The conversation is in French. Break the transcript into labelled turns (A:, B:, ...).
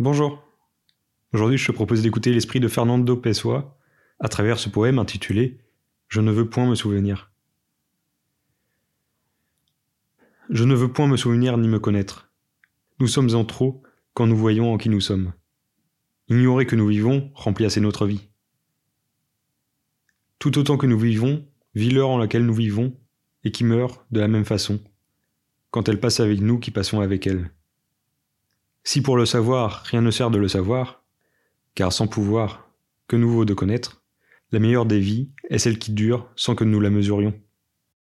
A: Bonjour. Aujourd'hui, je te propose d'écouter l'esprit de Fernando Pessoa à travers ce poème intitulé Je ne veux point me souvenir. Je ne veux point me souvenir ni me connaître. Nous sommes en trop quand nous voyons en qui nous sommes. Ignorer que nous vivons remplit assez notre vie. Tout autant que nous vivons, vit l'heure en laquelle nous vivons et qui meurt de la même façon, quand elle passe avec nous qui passons avec elle. Si pour le savoir rien ne sert de le savoir, car sans pouvoir, que nous vaut de connaître, la meilleure des vies est celle qui dure sans que nous la mesurions.